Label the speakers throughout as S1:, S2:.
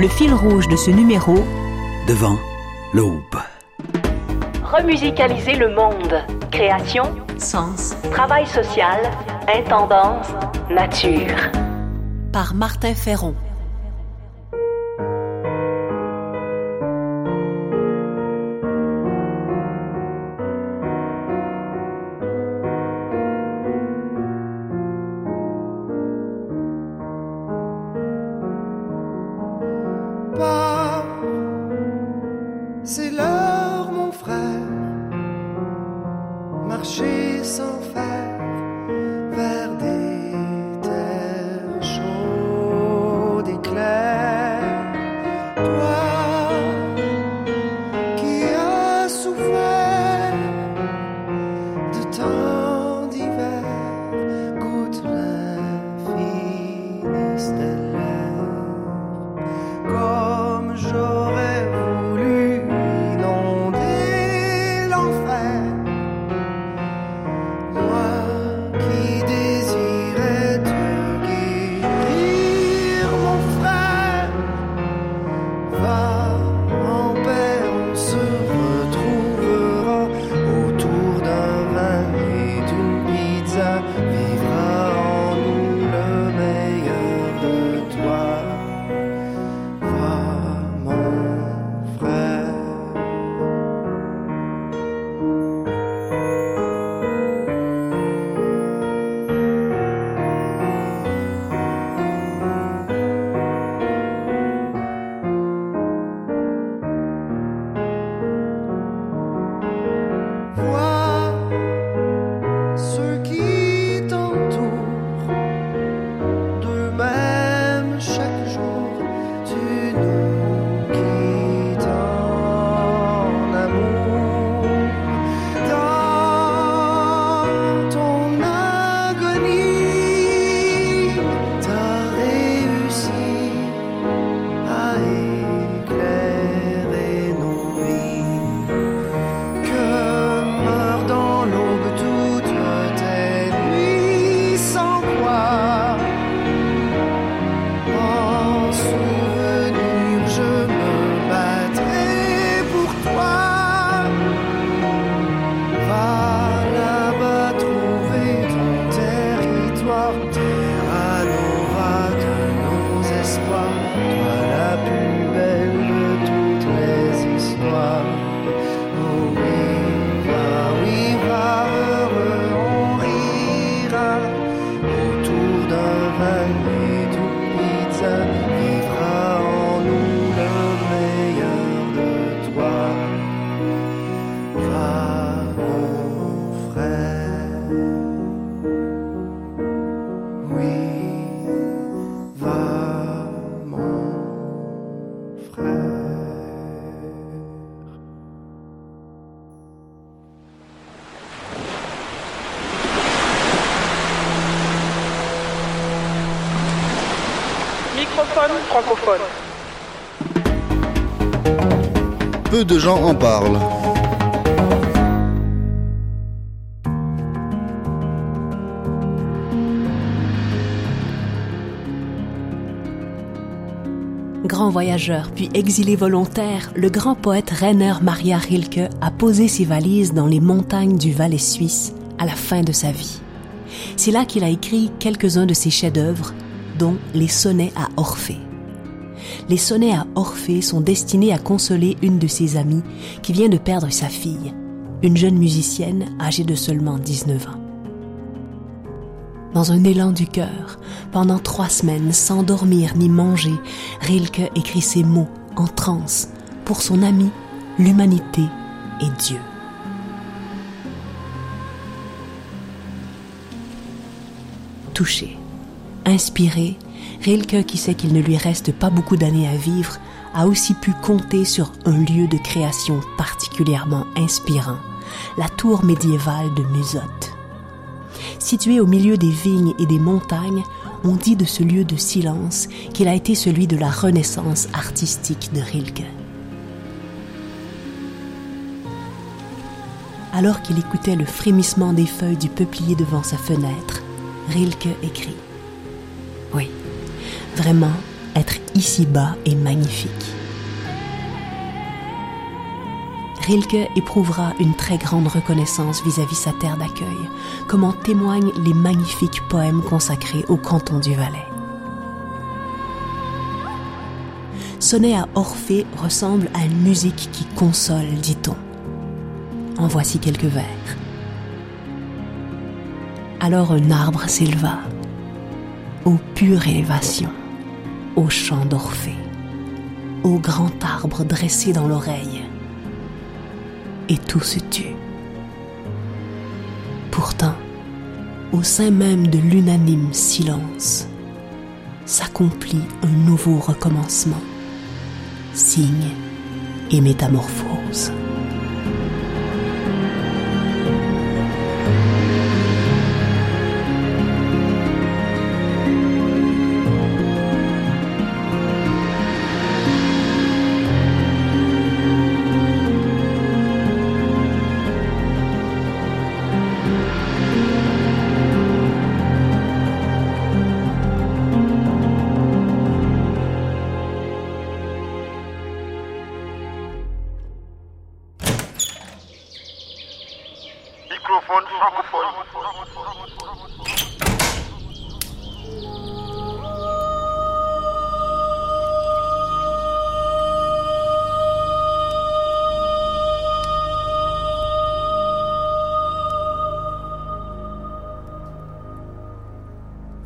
S1: Le fil rouge de ce numéro,
S2: Devant l'aube.
S3: Remusicaliser le monde. Création,
S1: Sens,
S3: travail social, intendance, nature.
S1: par Martin Ferron.
S4: Francophone.
S5: Peu de gens en parlent.
S1: Grand voyageur puis exilé volontaire, le grand poète Rainer Maria Rilke a posé ses valises dans les montagnes du Valais suisse à la fin de sa vie. C'est là qu'il a écrit quelques-uns de ses chefs-d'œuvre, dont les sonnets à Orphée. Les sonnets à Orphée sont destinés à consoler une de ses amies qui vient de perdre sa fille, une jeune musicienne âgée de seulement 19 ans. Dans un élan du cœur, pendant trois semaines, sans dormir ni manger, Rilke écrit ces mots en transe pour son ami, l'humanité et Dieu. Touché, inspiré,
S3: Rilke, qui sait qu'il ne lui reste pas beaucoup d'années à vivre, a aussi pu compter sur un lieu de création particulièrement inspirant, la tour médiévale de Musotte. Située au milieu des vignes et des montagnes, on dit de ce lieu de silence qu'il a été celui de la renaissance artistique de Rilke. Alors qu'il écoutait le frémissement des feuilles du peuplier devant sa fenêtre, Rilke écrit vraiment, être ici-bas est magnifique. Rilke éprouvera une très grande reconnaissance vis-à-vis sa terre d'accueil, comme en témoignent les magnifiques poèmes consacrés au canton du Valais. Sonnet à Orphée ressemble à une musique qui console, dit-on. En voici quelques vers. Alors un arbre s'éleva, ô pure élévation, au chant d'Orphée, au grand arbre dressé dans l'oreille, et tout se tut. Pourtant, au sein même de l'unanime silence, s'accomplit un nouveau recommencement, signe et métamorphose.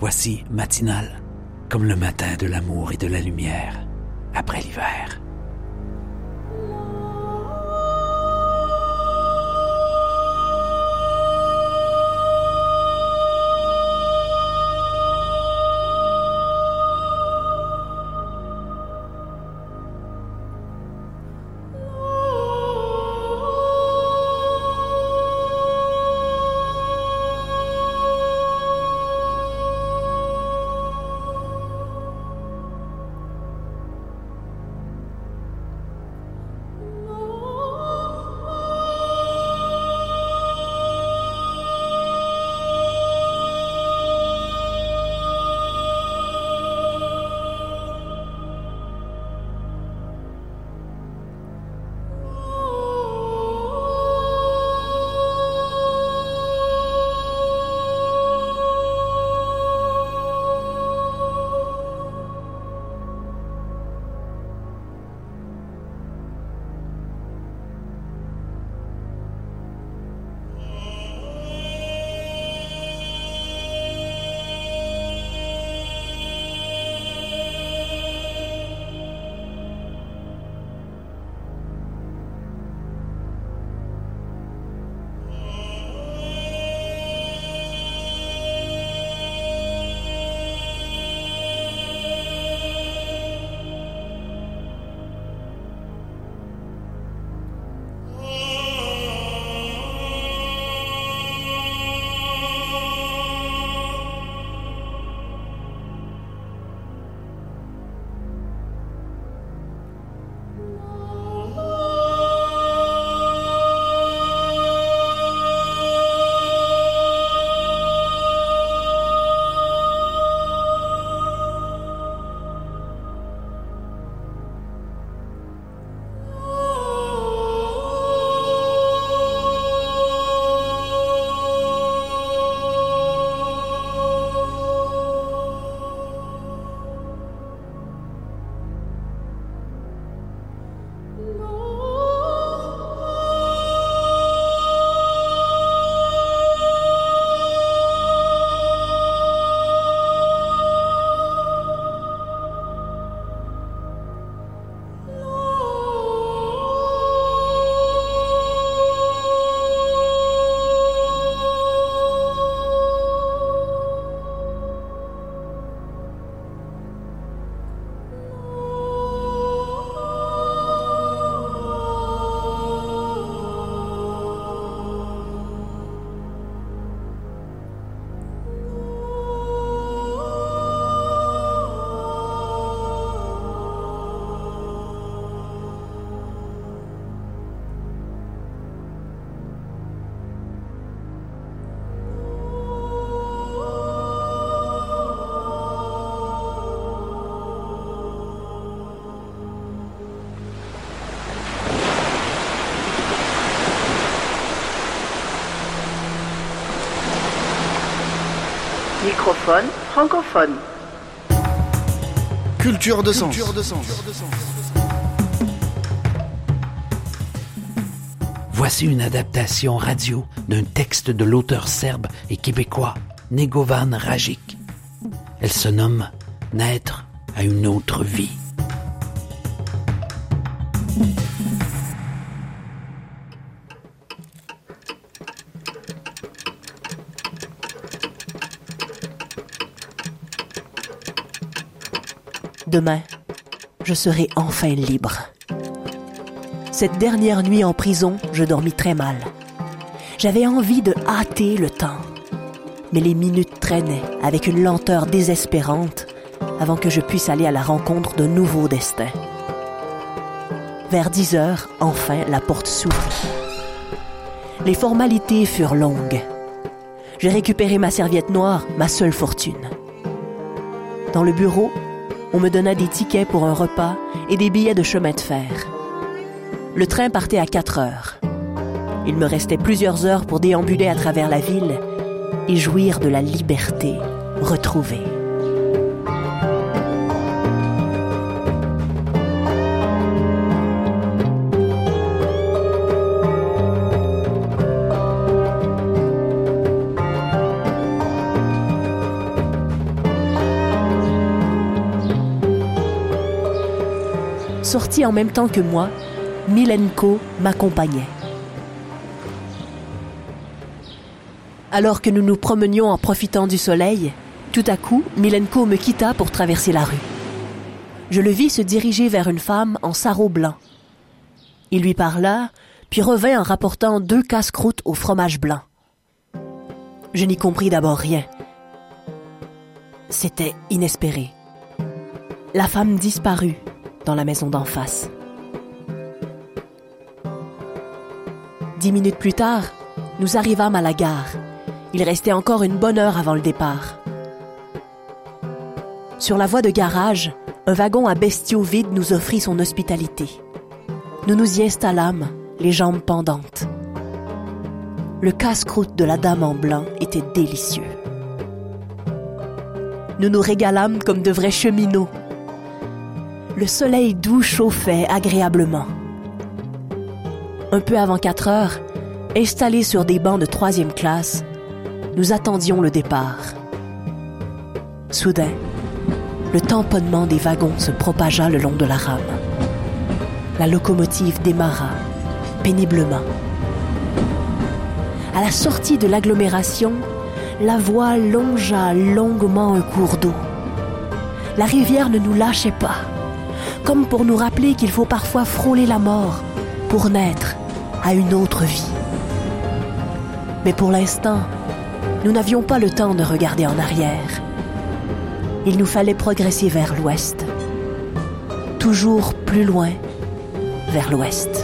S2: Voici matinal, comme le matin de l'amour et de la lumière, après l'hiver.
S6: Microphone francophone.
S5: Culture de sens.
S2: Voici une adaptation radio d'un texte de l'auteur serbe et québécois Negovan Rajic. Elle se nomme Naître à une autre vie.
S3: Demain, je serai enfin libre. Cette dernière nuit en prison, je dormis très mal. J'avais envie de hâter le temps. Mais les minutes traînaient avec une lenteur désespérante avant que je puisse aller à la rencontre d'un nouveau destin. Vers 10 heures, enfin, la porte s'ouvrit. Les formalités furent longues. J'ai récupéré ma serviette noire, ma seule fortune. Dans le bureau, on me donna des tickets pour un repas et des billets de chemin de fer. Le train partait à 4 heures. Il me restait plusieurs heures pour déambuler à travers la ville et jouir de la liberté retrouvée. Sorti en même temps que moi, Milenko m'accompagnait. Alors que nous nous promenions en profitant du soleil, tout à coup, Milenko me quitta pour traverser la rue. Je le vis se diriger vers une femme en sarrau blanc. Il lui parla, puis revint en rapportant deux casse-croûtes au fromage blanc. Je n'y compris d'abord rien. C'était inespéré. La femme disparut dans la maison d'en face. Dix minutes plus tard, nous arrivâmes à la gare. Il restait encore une bonne heure avant le départ. Sur la voie de garage, un wagon à bestiaux vide nous offrit son hospitalité. Nous nous y installâmes, les jambes pendantes. Le casse-croûte de la dame en blanc était délicieux. Nous nous régalâmes comme de vrais cheminots. Le soleil doux chauffait agréablement. Un peu avant 4 heures, installés sur des bancs de troisième classe, nous attendions le départ. Soudain, le tamponnement des wagons se propagea le long de la rame. La locomotive démarra, péniblement. À la sortie de l'agglomération, la voie longea longuement un cours d'eau. La rivière ne nous lâchait pas, comme pour nous rappeler qu'il faut parfois frôler la mort pour naître à une autre vie. Mais pour l'instant, nous n'avions pas le temps de regarder en arrière. Il nous fallait progresser vers l'ouest, toujours plus loin vers l'ouest.